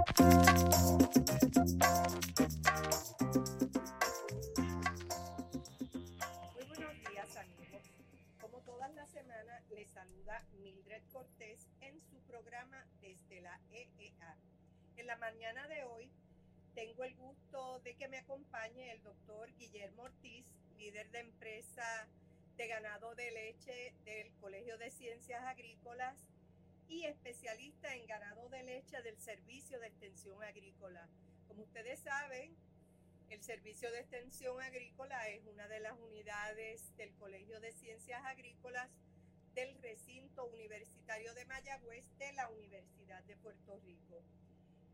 Muy buenos días amigos. Como todas las semanas, les saluda Mildred Cortés en su programa desde la EEA. En la mañana de hoy tengo el gusto de que me acompañe el doctor Guillermo Ortiz, líder de empresa de ganado de leche del Colegio de Ciencias Agrícolas y especialista en ganado de leche del Servicio de Extensión Agrícola. Como ustedes saben, el Servicio de Extensión Agrícola es una de las unidades del Colegio de Ciencias Agrícolas del recinto universitario de Mayagüez de la Universidad de Puerto Rico.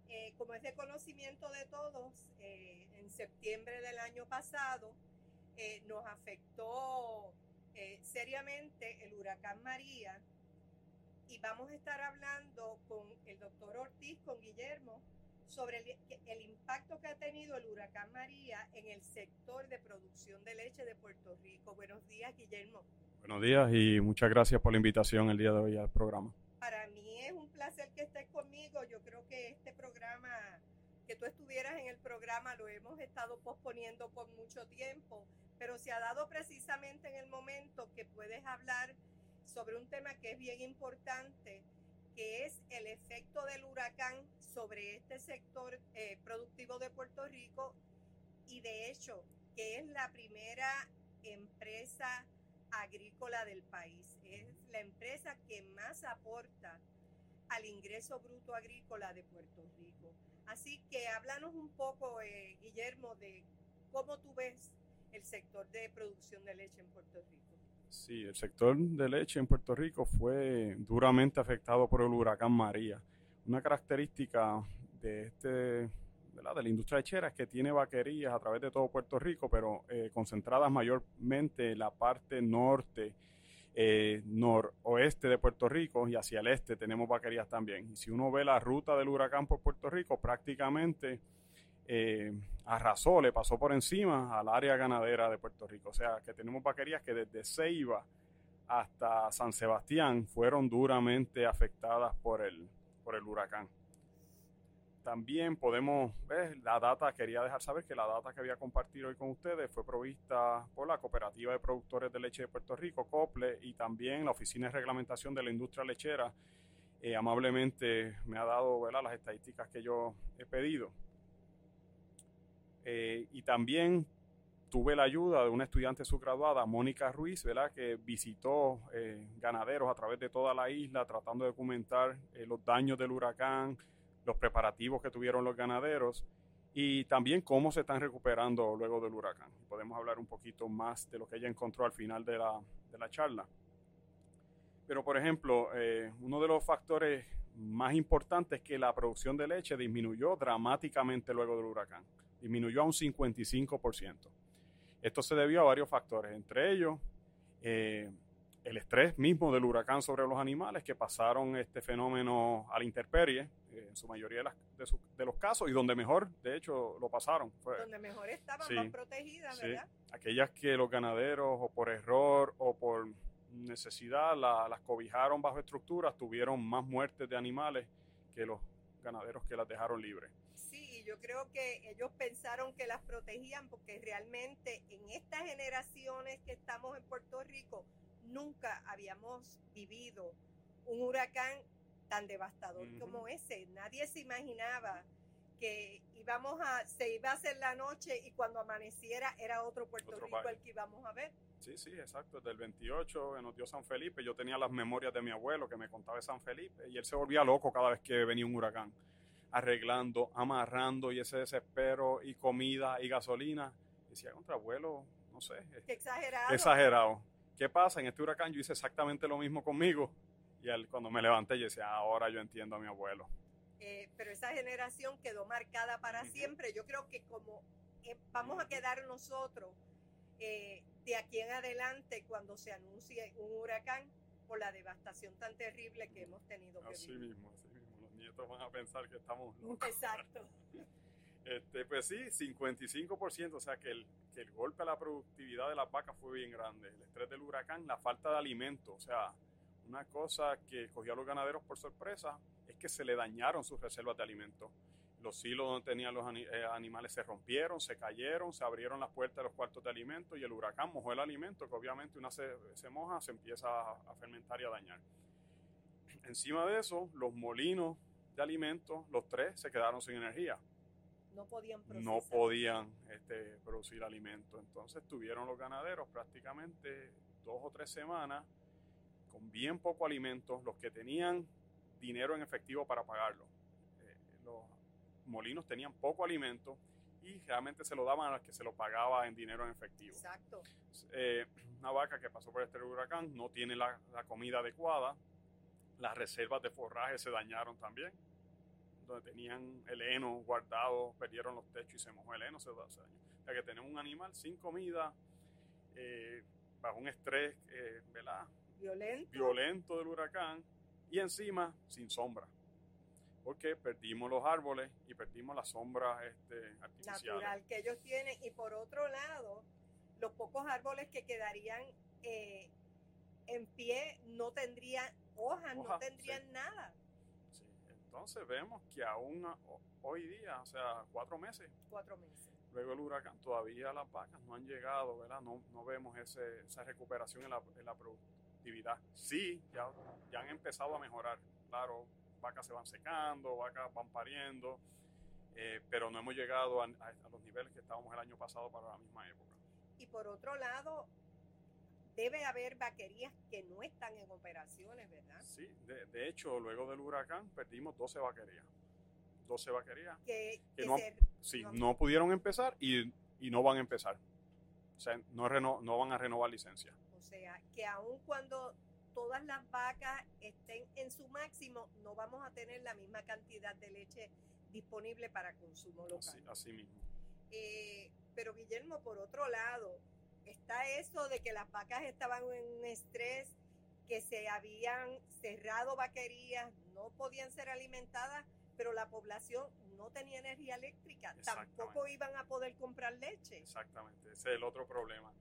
Eh, como es de conocimiento de todos, eh, en septiembre del año pasado eh, nos afectó eh, seriamente el huracán María y vamos a estar hablando con el doctor Ortiz, con Guillermo, sobre el, el, impacto que ha tenido el huracán María en el sector de producción de leche de Puerto Rico. Buenos días, Guillermo. Buenos días y muchas gracias por la invitación el día de hoy al programa. Para mí es un placer que estés conmigo. Yo creo que este programa, que tú estuvieras en el programa, lo hemos estado posponiendo por mucho tiempo, pero se ha dado precisamente en el momento que puedes hablar sobre un tema que es bien importante que es el efecto del huracán sobre este sector eh, productivo de Puerto Rico y de hecho que es la primera empresa agrícola del país. Es la empresa que más aporta al ingreso bruto agrícola de Puerto Rico. Así que háblanos un poco, eh, Guillermo, de cómo tú ves el sector de producción de leche en Puerto Rico. Sí, el sector de leche en Puerto Rico fue duramente afectado por el huracán María. Una característica de este de la industria lechera es que tiene vaquerías a través de todo Puerto Rico, pero eh, concentradas mayormente en la parte norte, eh, noroeste de Puerto Rico y hacia el este tenemos vaquerías también. Y si uno ve la ruta del huracán por Puerto Rico, prácticamente eh, arrasó, le pasó por encima al área ganadera de Puerto Rico. O sea, que tenemos vaquerías que desde Ceiba hasta San Sebastián fueron duramente afectadas por el, por el huracán. También podemos ver la data, quería dejar saber que la data que voy a compartir hoy con ustedes fue provista por la Cooperativa de Productores de Leche de Puerto Rico, COPLE, y también la Oficina de Reglamentación de la Industria Lechera. Eh, amablemente me ha dado las estadísticas que yo he pedido. Eh, y también tuve la ayuda de una estudiante subgraduada, Mónica Ruiz, que visitó eh, ganaderos a través de toda la isla tratando de documentar eh, los daños del huracán, los preparativos que tuvieron los ganaderos y también cómo se están recuperando luego del huracán. Podemos hablar un poquito más de lo que ella encontró al final de la, de la charla. Pero, por ejemplo, uno de los factores más importantes es que la producción de leche disminuyó dramáticamente luego del huracán disminuyó a un 55%. Esto se debió a varios factores, entre ellos eh, el estrés mismo del huracán sobre los animales que pasaron este fenómeno a la intemperie, eh, en su mayoría de, las, de, su, de, los casos, y donde mejor, de hecho, lo pasaron. Fue, donde mejor estaban sí, más protegidas, ¿verdad? Aquellas que los ganaderos, o por error, o por necesidad, la, las cobijaron bajo estructuras, tuvieron más muertes de animales que los ganaderos que las dejaron libres yo creo que ellos pensaron que las protegían porque realmente en estas generaciones que estamos en Puerto Rico nunca habíamos vivido un huracán tan devastador uh -huh. como ese. Nadie se imaginaba que íbamos a, se iba a hacer la noche y cuando amaneciera era otro Puerto otro Rico país. el que íbamos a ver. Sí, sí, exacto. Desde el 28 nos dio San Felipe. Yo tenía las memorias de mi abuelo que me contaba de San Felipe y él se volvía loco cada vez que venía un huracán arreglando, amarrando y ese desespero y comida y gasolina. Decía contra abuelo, no sé. Qué exagerado. Exagerado. ¿Qué pasa? En este huracán yo hice exactamente lo mismo conmigo. Y él, cuando me levanté, yo decía, ahora yo entiendo a mi abuelo. Eh, pero esa generación quedó marcada para uh -huh. siempre. Yo creo que como eh, vamos a quedar nosotros eh, de aquí en adelante cuando se anuncie un huracán por la devastación tan terrible que hemos tenido que así vivir. Mismo, así los nietos van a pensar que estamos locos. Exacto. Este, pues sí, 55%, o sea que el, que el golpe a la productividad de las vacas fue bien grande. El estrés del huracán, la falta de alimento, o sea, una cosa que cogió a los ganaderos por sorpresa es que se le dañaron sus reservas de alimentos. Los silos donde tenían los eh, animales se rompieron, se cayeron, se abrieron las puertas de los cuartos de alimentos y el huracán mojó el alimento, que obviamente una se, se moja, se empieza a, a fermentar y a dañar. Encima de eso, los molinos de alimentos, los tres se quedaron sin energía. No podían procesar. No podían este, producir alimentos. Entonces tuvieron los ganaderos prácticamente dos o tres semanas con bien poco alimento, los que tenían dinero en efectivo para pagarlo. Eh, los molinos tenían poco alimento y realmente se lo daban a los que se lo pagaba en dinero en efectivo. Exacto. Eh, una vaca que pasó por este huracán no tiene la, la comida adecuada, las reservas de forraje se dañaron también donde tenían el heno guardado, perdieron los techos y se mojó el heno, se dañó. O sea que tenemos un animal sin comida, eh, bajo un estrés, eh, ¿verdad? Violento. Violento del huracán y encima sin sombra. Porque perdimos los árboles y perdimos las sombras este, artificiales. Natural que ellos tienen. Y por otro lado, los pocos árboles que quedarían eh, en pie no tendrían hojas, Hoja, no tendrían sí. nada. Entonces vemos que aún hoy día, o sea, cuatro meses, Cuatro meses. luego del huracán, todavía las vacas no han llegado, ¿verdad? No, no vemos ese, esa recuperación en la, en la productividad. Sí, ya, ya han empezado a mejorar. Claro, vacas se van secando, vacas van pariendo, eh, pero no hemos llegado a, a- a los niveles que estábamos el año pasado para la misma época. Y por otro lado, debe haber vaquerías que no están en operaciones, ¿verdad? Sí, de, de hecho, luego del huracán perdimos 12 vaquerías. 12 vaquerías. Que, Que que no- se- Sí, No. no pudieron empezar y, y no van a empezar. O sea, no, reno- no van a renovar licencia. o sea, que aun cuando todas las vacas estén en su máximo, no vamos a tener la misma cantidad de leche disponible para consumo local. Así, así mismo. Eh, pero Guillermo, por otro lado, está eso de que las vacas estaban en un estrés, que se habían cerrado vaquerías, no podían ser alimentadas, pero la población no tenía energía eléctrica, tampoco iban a poder comprar leche. Exactamente, ese es el otro problema.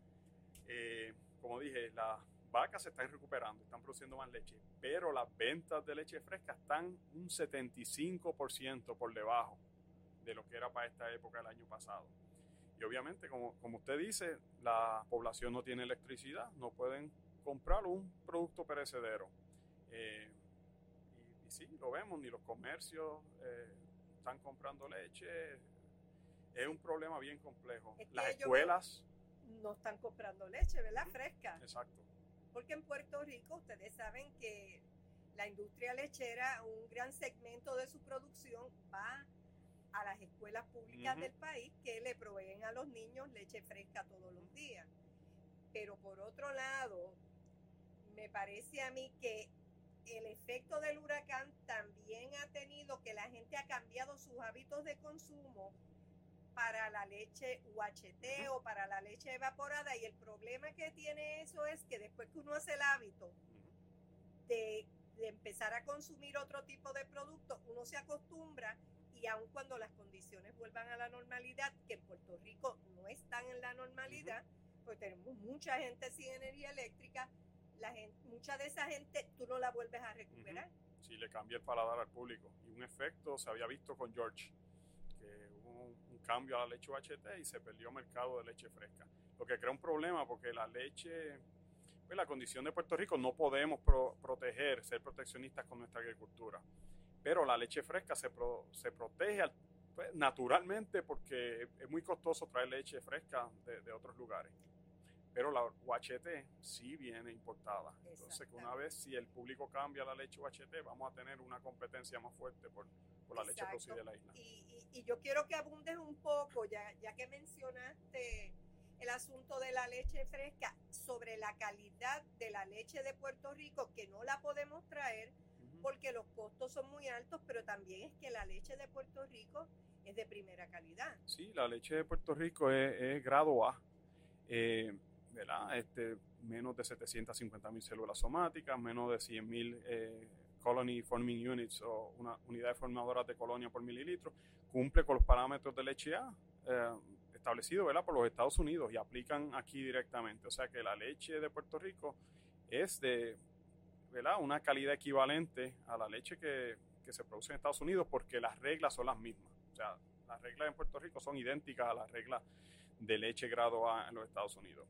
Eh, como dije, las vacas se están recuperando, están produciendo más leche, pero las ventas de leche fresca están un 75% por debajo de lo que era para esta época del año pasado. Y obviamente, como, como usted dice, la población no tiene electricidad, no pueden comprar un producto perecedero. Eh, y, y sí, lo vemos, ni los comercios eh, están comprando leche. Es un problema bien complejo. Es que Las escuelas, No están comprando leche, ¿verdad? Ujú. Fresca. exacto, Porque en Puerto Rico ustedes saben que la industria lechera, un gran segmento de su producción va a las escuelas públicas del país que le proveen a los niños leche fresca todos los días. Pero por otro lado, me parece a mí que el efecto del huracán también ha tenido que la gente ha cambiado sus hábitos de consumo para la leche UHT o para la leche evaporada. Y el problema que tiene eso es que después que uno hace el hábito de, de empezar a consumir otro tipo de producto, uno se acostumbra y aun cuando las condiciones vuelvan a la normalidad, que en Puerto Rico no están en la normalidad, pues tenemos mucha gente sin energía eléctrica, la gente, mucha de esa gente tú no la vuelves a recuperar. sí le cambia el paladar al público. Y un efecto se había visto con George, que hubo un, un cambio a la leche UHT y se perdió mercado de leche fresca. Lo que crea un problema porque la leche, pues la condición de Puerto Rico no podemos pro- proteger, ser proteccionistas con nuestra agricultura. Pero la leche fresca se, pro- se protege al- pues, naturalmente porque es muy costoso traer leche fresca de, de otros lugares. Pero la UHT sí viene importada. Entonces, que una vez si el público cambia la leche UHT, vamos a tener una competencia más fuerte por, por la leche Exacto. producida de la isla. Y, y- y yo quiero que abundes un poco, ya, ya que mencionaste el asunto de la leche fresca, sobre la calidad de la leche de Puerto Rico, que no la podemos traer Ujú. porque los son muy altos, pero también es que la leche de Puerto Rico es de primera calidad. Sí, la leche de Puerto Rico es, grado A. Eh, ¿verdad? Este, menos de 750 mil células somáticas, menos de 100 mil eh, colony forming units o una, unidades formadoras de colonia por mililitro. Cumple con los parámetros de leche A eh, establecidos ¿verdad? por los Estados Unidos y aplican aquí directamente. O sea que la leche de Puerto Rico es de una calidad equivalente a la leche que que se produce en Estados Unidos porque las reglas son las mismas. O sea, las reglas en Puerto Rico son idénticas a las reglas de leche grado A en los Estados Unidos.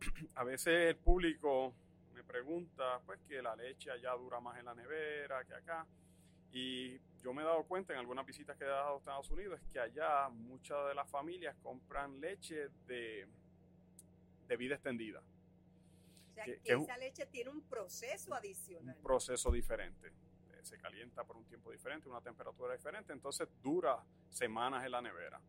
A veces el público me pregunta, pues, que la leche allá dura más en la nevera que acá. Y yo me he dado cuenta en algunas visitas que he dado a Estados Unidos que allá muchas de las familias compran leche de, de vida extendida. Sea, que, esa leche tiene un proceso adicional. Un proceso diferente. Se calienta por un tiempo diferente, una temperatura diferente, entonces dura semanas en la nevera.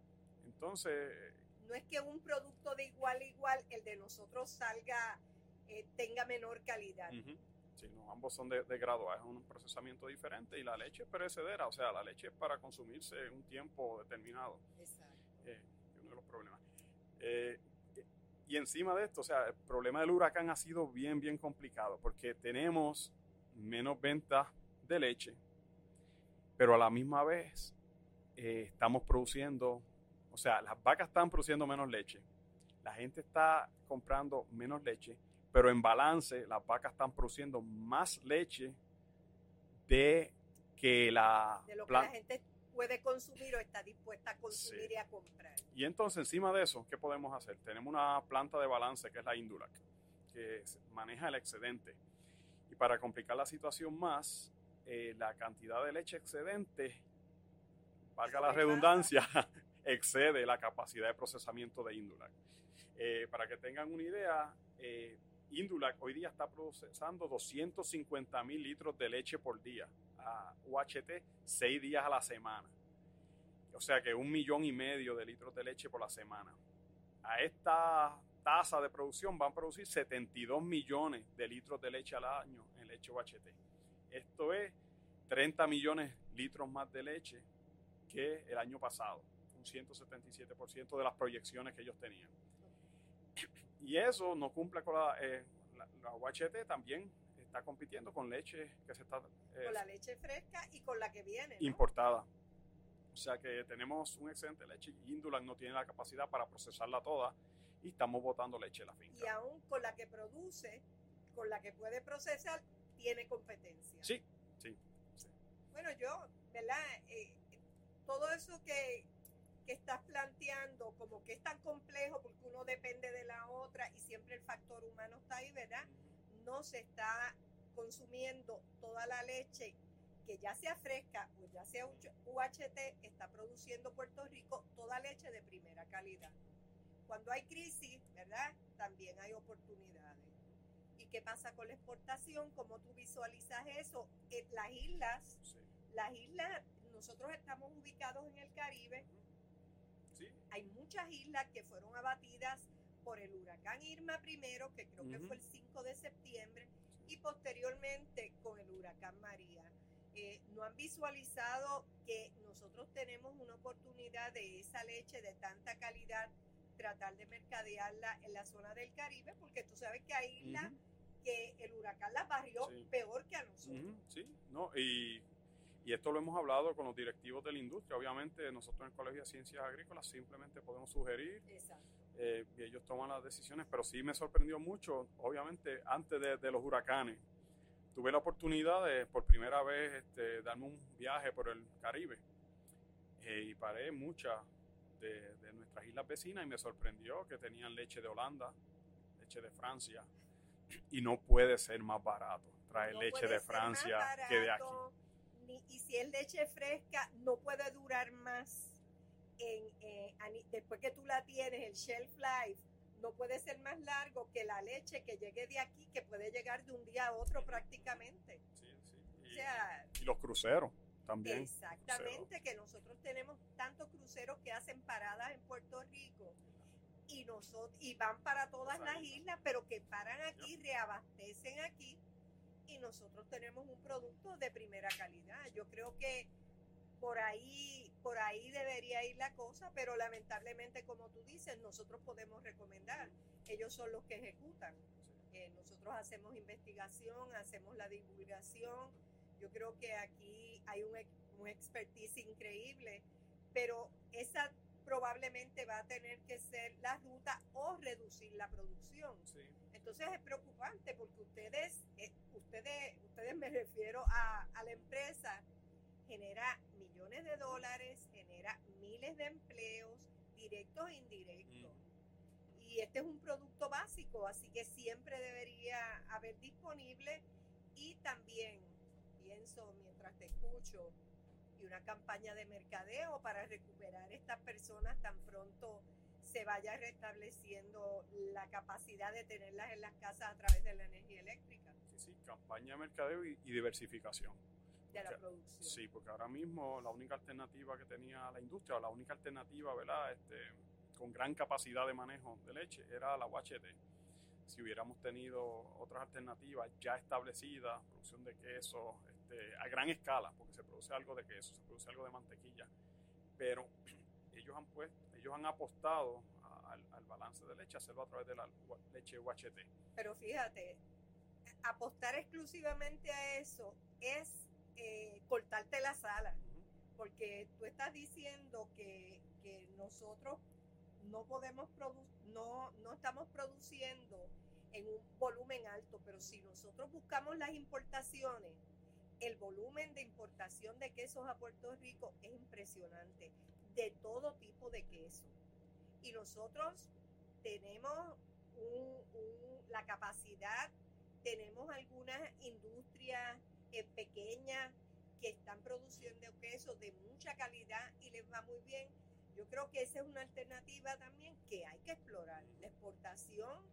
Entonces... No es que un producto de igual a igual, el de nosotros salga, eh, tenga menor calidad. Sí, ambos son de, grado A, es un procesamiento diferente y la leche es perecedera, o sea, la leche es para consumirse un tiempo determinado. Exacto. Eh, uno de los problemas. Eh, y encima de esto, o sea, el problema del huracán ha sido bien, bien complicado porque tenemos menos ventas de leche, pero a la misma vez eh, estamos produciendo, o sea, las vacas están produciendo menos leche, la gente está comprando menos leche pero en balance las vacas están produciendo más leche de que la... De lo que la gente puede consumir o está dispuesta a consumir y a comprar. Y entonces encima de eso, ¿qué podemos hacer? Tenemos una planta de balance que es la Indulac, que maneja el excedente. Y para complicar la situación más, eh, la cantidad de leche excedente, valga la redundancia, excede la capacidad de procesamiento de Indulac. Eh, para que tengan una idea, eh, Indulac hoy día está procesando 250 mil litros de leche por día, a UHT, seis días a la semana. O sea que un millón y medio de litros de leche por la semana. A esta tasa de producción van a producir 72 millones de litros de leche al año en leche UHT. Esto es 30 millones de litros más de leche que el año pasado, un 177% de las proyecciones que ellos tenían. Y eso no cumple con la, eh, UHT también está compitiendo con leche que se está... Eh, con la leche fresca y con la que viene. Importada. O sea que tenemos un excelente leche y Indulan no tiene la capacidad para procesarla toda y estamos botando leche en la finca. Y aún con la que produce, con la que puede procesar, tiene competencia. Sí, sí. Bueno, yo, ¿verdad? Eh, todo eso que, que estás planteando como que es tan complejo porque uno depende de la otra y siempre el factor humano está ahí, ¿verdad? No se está consumiendo toda la leche que ya sea fresca o ya sea UHT, está produciendo Puerto Rico toda leche de primera calidad. Cuando hay crisis, ¿verdad? También hay oportunidades. ¿Y qué pasa con la exportación? ¿Cómo tú visualizas eso? En eh, las islas, las islas, nosotros estamos ubicados en el Caribe, hay muchas islas que fueron abatidas por el huracán Irma primero, que creo que fue el 5 de septiembre, y posteriormente con el huracán María. Eh, no han visualizado que nosotros tenemos una oportunidad de esa leche de tanta calidad tratar de mercadearla en la zona del Caribe, porque tú sabes que hay islas que el huracán las barrió peor que a nosotros. Sí, no, y y esto lo hemos hablado con los directivos de la industria. Obviamente nosotros en el Colegio de Ciencias Agrícolas simplemente podemos sugerir eh, y ellos toman las decisiones, pero sí me sorprendió mucho, obviamente antes de, los huracanes. Tuve la oportunidad de por primera vez este, darme un viaje por el Caribe eh, y paré muchas de, nuestras islas vecinas y me sorprendió que tenían leche de Holanda, leche de Francia y no puede ser más barato traer leche de Francia que de aquí y si es leche fresca, no puede durar más. En, eh, después que tú la tienes, el shelf life no puede ser más largo que la leche que llegue de aquí, que puede llegar de un día a otro prácticamente. Sí, sí. Y, los cruceros también. Exactamente, que nosotros tenemos tantos cruceros que hacen paradas en Puerto Rico y nosotros y van para todas las islas, pero que paran aquí, reabastecen aquí y nosotros tenemos un producto de primera calidad. Yo creo que por ahí, por ahí debería ir la cosa, pero lamentablemente, como tú dices, nosotros podemos recomendar. Ellos son los que ejecutan. Eh, nosotros hacemos investigación, hacemos la divulgación. Yo creo que aquí hay un, un expertise increíble, pero esa probablemente va a tener que ser la ruta o reducir la producción. Entonces es preocupante porque ustedes, eh, ustedes, ustedes me refiero a, la empresa, genera millones de dólares, genera miles de empleos directos e indirectos. Y este es un producto básico, así que siempre debería haber disponible y también pienso mientras te escucho y una campaña de mercadeo para recuperar estas personas tan pronto se vaya restableciendo la capacidad de tenerlas en las casas a través de la energía eléctrica. Sí, sí, campaña de mercadeo y, diversificación. De la producción. Sí, porque ahora mismo la única alternativa que tenía la industria, o la única alternativa, ¿verdad? Este, con gran capacidad de manejo de leche era la UHT. Si hubiéramos tenido otras alternativas ya establecidas, producción de queso este, a gran escala, porque se produce algo de queso, se produce algo de mantequilla, pero ellos han puesto ellos han apostado al, balance de leche, hacerlo a través de la leche UHT. Pero fíjate, apostar exclusivamente a eso es eh, cortarte las alas, porque tú estás diciendo que, nosotros no podemos no, no estamos produciendo en un volumen alto, pero si nosotros buscamos las importaciones, el volumen de importación de quesos a Puerto Rico es impresionante de todo tipo de queso. Y nosotros tenemos la capacidad, tenemos algunas industrias eh, pequeñas que están produciendo queso de mucha calidad y les va muy bien. Yo creo que esa es una alternativa también que hay que explorar, la exportación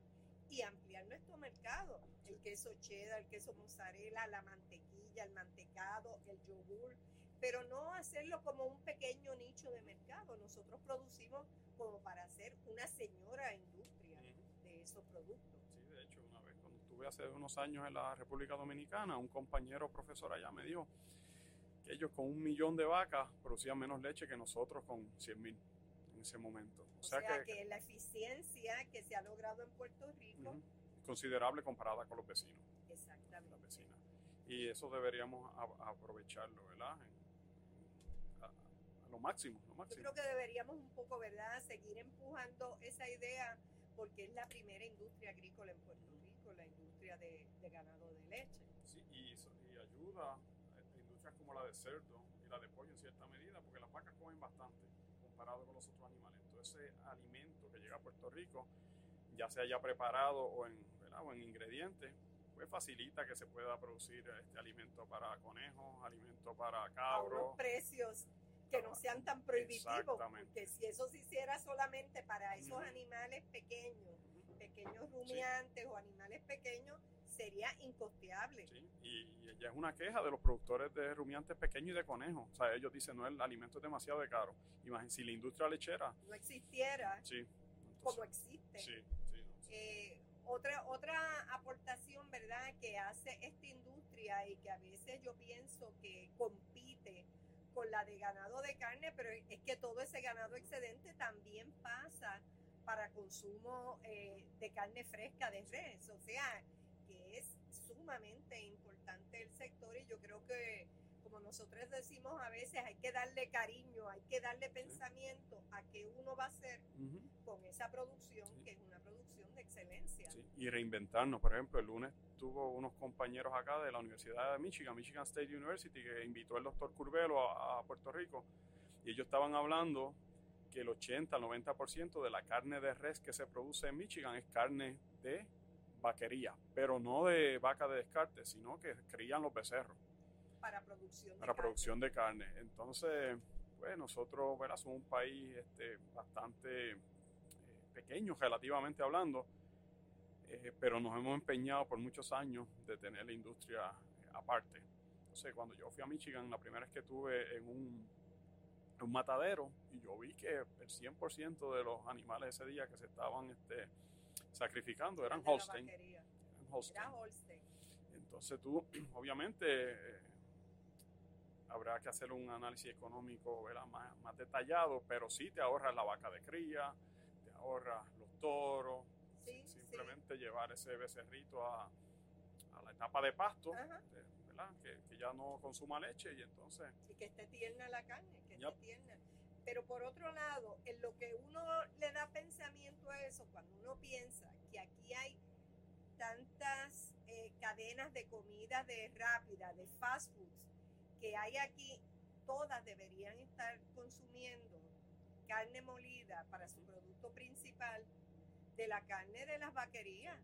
y ampliar nuestro mercado. El queso cheddar, el queso mozzarella, la mantequilla, el mantecado, el yogur pero no hacerlo como un pequeño nicho de mercado. Nosotros producimos como para hacer una señora industria de esos productos. Sí, de hecho, una vez cuando estuve hace unos años en la República Dominicana, un compañero profesor allá me dijo que ellos con un millón de vacas producían menos leche que nosotros con 100 mil en ese momento. O, sea, que, la eficiencia que se ha logrado en Puerto Rico... considerable comparada con los vecinos. Exactamente. Las vecinas. Y eso deberíamos aprovecharlo, ¿verdad? lo máximo, lo máximo. Yo creo que deberíamos un poco, ¿verdad?, seguir empujando esa idea porque es la primera industria agrícola en Puerto Rico, la industria de, ganado de leche. Sí, y, y ayuda a industrias como la de cerdo y la de pollo en cierta medida, porque las vacas comen bastante comparado con los otros animales. Entonces, ese alimento que llega a Puerto Rico, ya sea ya preparado o en, o en ingredientes, pues facilita que se pueda producir este alimento para conejos, alimento para cabros. A precios que no sean tan prohibitivos, porque si eso se hiciera solamente para esos animales pequeños, pequeños rumiantes o animales pequeños, sería incosteable. Sí. Y, ya es una queja de los productores de rumiantes pequeños y de conejos. O sea, ellos dicen, no, el alimento es demasiado caro. Imagínense, si la industria lechera... No existiera sí, como existe. Sí, eh, otra, otra aportación, ¿verdad?, que hace esta industria y que a veces yo pienso que compite con la de ganado de carne, pero es que todo ese ganado excedente también pasa para consumo eh, de carne fresca de res. O sea, que es sumamente importante el sector y yo creo que, como nosotros decimos a veces, hay que darle cariño, hay que darle pensamiento a qué uno va a hacer con esa producción, que es una producción de excelencia. Y reinventarnos. Por ejemplo, el lunes tuvo unos compañeros acá de la Universidad de Michigan, Michigan State University, que invitó el doctor Curvelo a, Puerto Rico. Y ellos estaban hablando que el 80 al 90% de la carne de res que se produce en Michigan es carne de vaquería, pero no de vaca de descarte, sino que crían los becerros. Para producción de Para producción de carne. Entonces, pues nosotros, ¿verdad? somos un país este, bastante eh, pequeño relativamente hablando, eh, pero nos hemos empeñado por muchos años de tener la industria eh, aparte. Entonces, cuando yo fui a Michigan, la primera vez que estuve en un, un matadero, y yo vi que el 100% de los animales ese día que se estaban este, sacrificando eran Holstein. Holstein. Entonces tú, obviamente, eh, habrá que hacer un análisis económico Más, más detallado, pero sí te ahorras la vaca de cría, te ahorras los toros, simplemente llevar ese becerrito a, a, la etapa de pasto, ¿verdad? Que, que, ya no consuma leche y entonces... Y que esté tierna tierna. Pero por otro lado, en lo que uno le da pensamiento a eso, cuando uno piensa que aquí hay tantas eh, cadenas de comida de rápida, de fast foods, que hay aquí todas deberían estar consumiendo carne molida para su producto principal de la carne de las vaquerías.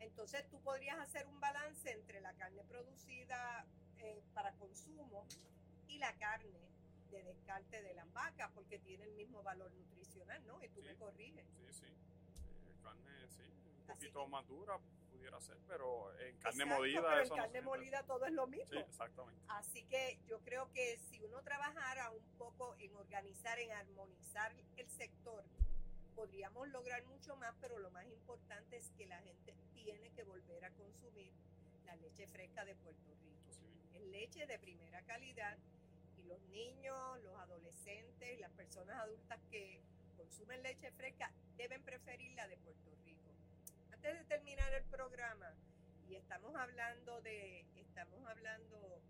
Entonces tú podrías hacer un balance entre la carne producida eh, para consumo y la carne de descarte de las vacas, porque tiene el mismo valor nutricional, ¿no? Y tú me corriges. Sí, sí. Eh, carne, sí, un poquito más dura pudiera ser, pero en carne molida. Pero en carne molida todo es lo mismo. Sí, exactamente. Así que yo creo que si uno trabajara un poco en organizar, en armonizar el sector, podríamos lograr mucho más, pero lo más importante es que la gente tiene que volver a consumir la leche fresca de Puerto Rico. Es leche de primera calidad los niños, los adolescentes, las personas adultas que consumen leche fresca deben preferir la de Puerto Rico. Antes de terminar el programa, y estamos hablando de, estamos hablando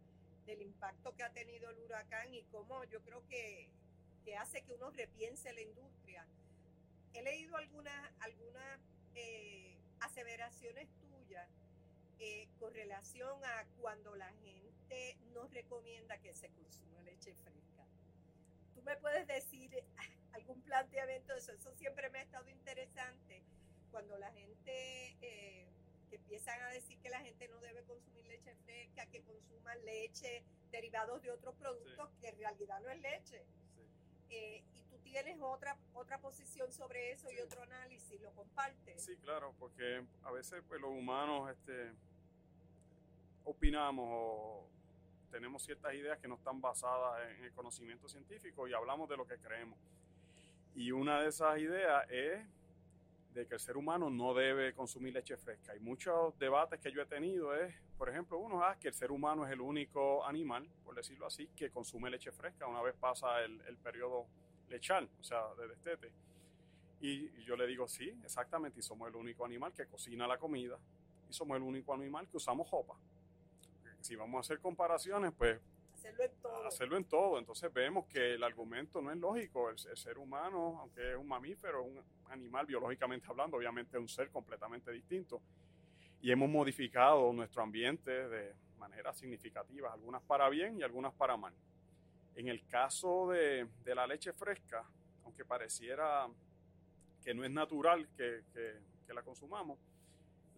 del impacto que ha tenido el huracán y cómo yo creo que, que hace que uno repiense la industria he leído algunas algunas eh, aseveraciones tuyas eh, con relación a cuando la gente no recomienda que se consuma leche fresca. ¿Tú me puedes decir algún planteamiento de eso? Eso siempre me ha estado interesante. Cuando la gente eh, empiezan a decir que la gente no debe consumir leche fresca, que consuman leche derivados de otros productos que en realidad no es leche. Eh, y tú tienes otra otra posición sobre eso y otro análisis, ¿lo compartes? Sí, claro, porque a veces pues, los humanos este, opinamos o tenemos ciertas ideas que no están basadas en el conocimiento científico y hablamos de lo que creemos. Y una de esas ideas es de que el ser humano no debe consumir leche fresca. Y muchos debates que yo he tenido es, por ejemplo, uno es que el ser humano es el único animal, por decirlo así, que consume leche fresca una vez pasa el, el periodo lechal, o sea, de destete. Y, yo le digo, sí, exactamente, y somos el único animal que cocina la comida y somos el único animal que usamos jopa. Si vamos a hacer comparaciones, pues hacerlo en todo. Hacerlo en todo. Entonces vemos que el argumento no es lógico. El, ser humano, aunque es un mamífero, un animal biológicamente hablando, obviamente es un ser completamente distinto. Y hemos modificado nuestro ambiente de manera significativa, algunas para bien y algunas para mal. En el caso de, de la leche fresca, aunque pareciera que no es natural que, que, que la consumamos,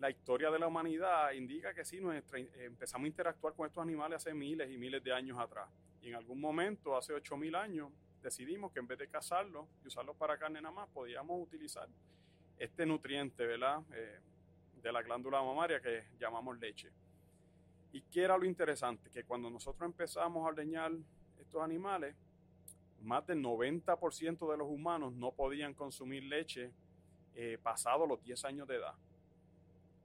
la historia de la humanidad indica que sí, nuestra, empezamos a interactuar con estos animales hace miles y miles de años atrás. Y en algún momento, hace 8.000 años, decidimos que en vez de cazarlos y usarlos para carne nada más, podíamos utilizar este nutriente, ¿verdad? Eh, de la glándula mamaria que llamamos leche. ¿Y qué era lo interesante? Que cuando nosotros empezamos a ordeñar estos animales, más del 90% de los humanos no podían consumir leche eh, pasado los 10 años de edad.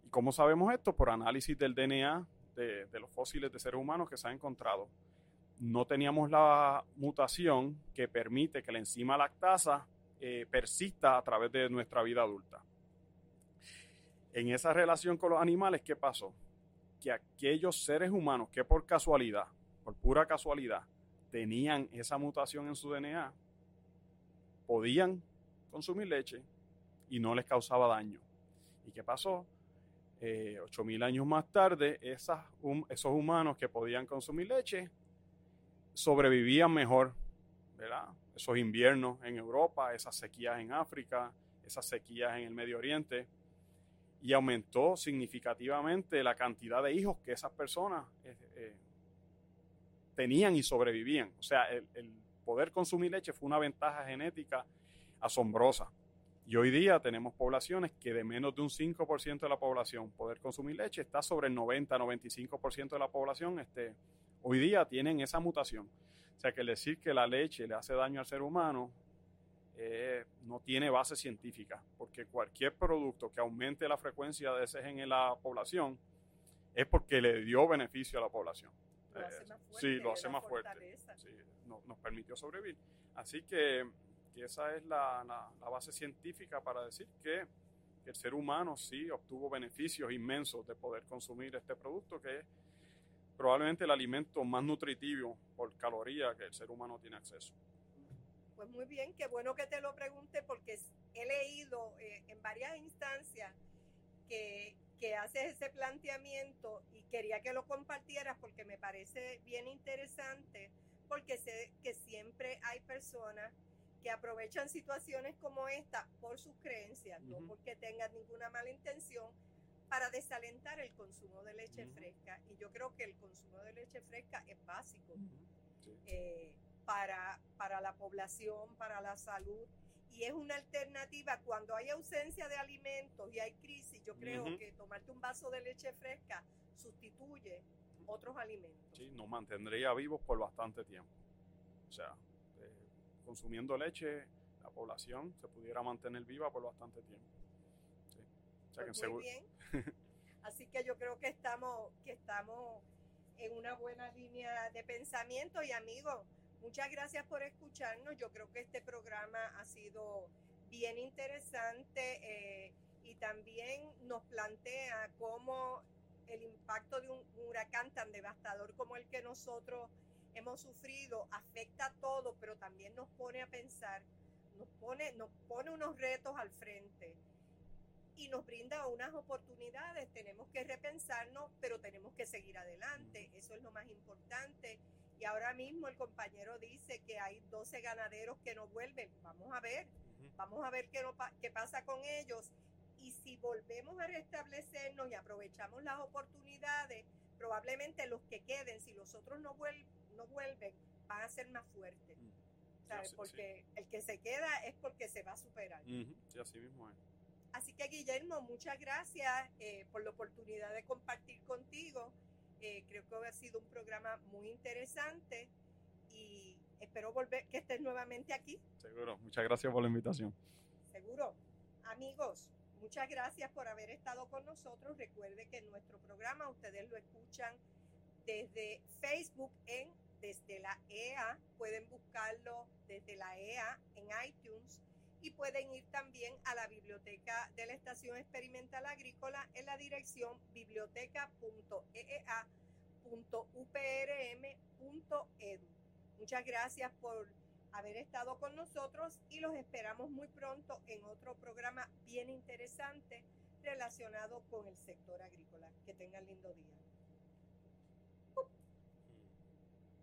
¿Y cómo sabemos esto? Por análisis del DNA de, los fósiles de seres humanos que se han encontrado. No teníamos la mutación que permite que la enzima lactasa eh, persista a través de nuestra vida adulta. En esa relación con los animales, ¿qué pasó? Que aquellos seres humanos que por casualidad, por pura casualidad, tenían esa mutación en su DNA, podían consumir leche y no les causaba daño. ¿Y qué pasó? Eh, 8.000 años más tarde, esos humanos que podían consumir leche sobrevivían mejor, ¿verdad? Esos inviernos en Europa, esas sequías en África, esas sequías en el Medio Oriente, y aumentó significativamente la cantidad de hijos que esas personas eh, eh, tenían y sobrevivían. O sea, el poder consumir leche fue una ventaja genética asombrosa. Y hoy día tenemos poblaciones que de menos de un 5% de la población poder consumir leche está sobre el 90-95% de la población este, hoy día tienen esa mutación. O sea que el decir que la leche le hace daño al ser humano eh, no tiene base científica, porque cualquier producto que aumente la frecuencia de ese gen en la población es porque le dio beneficio a la población. Lo hace más fuerte, sí, lo hace más fuerte. Sí, nos permitió sobrevivir. Así que y esa es la, base científica para decir que el ser humano sí obtuvo beneficios inmensos de poder consumir este producto, que es probablemente el alimento más nutritivo por caloría que el ser humano tiene acceso. Pues muy bien, qué bueno que te lo pregunte porque he leído eh, en varias instancias que, que haces ese planteamiento y quería que lo compartieras porque me parece bien interesante porque sé que siempre hay personas que aprovechan situaciones como esta por sus creencias, no porque tengan ninguna mala intención, para desalentar el consumo de leche fresca. Y yo creo que el consumo de leche fresca es básico eh, para, para la población, para la salud. Y es una alternativa cuando hay ausencia de alimentos y hay crisis. Yo creo que tomarte un vaso de leche fresca sustituye otros alimentos. Sí, nos mantendría vivos por bastante tiempo. O sea, consumiendo leche, la población se pudiera mantener viva por bastante tiempo. Pues muy bien. Así que yo creo que estamos, que estamos en una buena línea de pensamiento y amigos, muchas gracias por escucharnos. Yo creo que este programa ha sido bien interesante eh, y también nos plantea cómo el impacto de un huracán tan devastador como el que nosotros hemos sufrido afecta a todo, pero también nos pone a pensar, nos pone, nos pone unos retos al frente y nos brinda unas oportunidades. Tenemos que repensarnos, pero tenemos que seguir adelante. Eso es lo más importante. Y ahora mismo el compañero dice que hay 12 ganaderos que no vuelven. Vamos a ver, vamos a ver qué, qué pasa con ellos. Y si volvemos a restablecernos y aprovechamos las oportunidades, probablemente los que queden, si los otros no, no vuelven, van a ser más fuertes. ¿sabes? Porque el que se queda es porque se va a superar. Sí, así mismo es. Así que Guillermo, muchas gracias eh, por la oportunidad de compartir contigo. Eh, creo que ha sido un programa muy interesante y espero volver que estés nuevamente aquí. Seguro, muchas gracias por la invitación. Seguro. Amigos, muchas gracias por haber estado con nosotros. Recuerde que nuestro programa ustedes lo escuchan desde Facebook en desde la EA, pueden buscarlo desde la EA en iTunes y pueden ir también a la biblioteca de la Estación Experimental Agrícola en la dirección biblioteca.eea.uprm.edu. Muchas gracias por haber estado con nosotros y los esperamos muy pronto en otro programa bien interesante relacionado con el sector agrícola. Que tengan lindo día.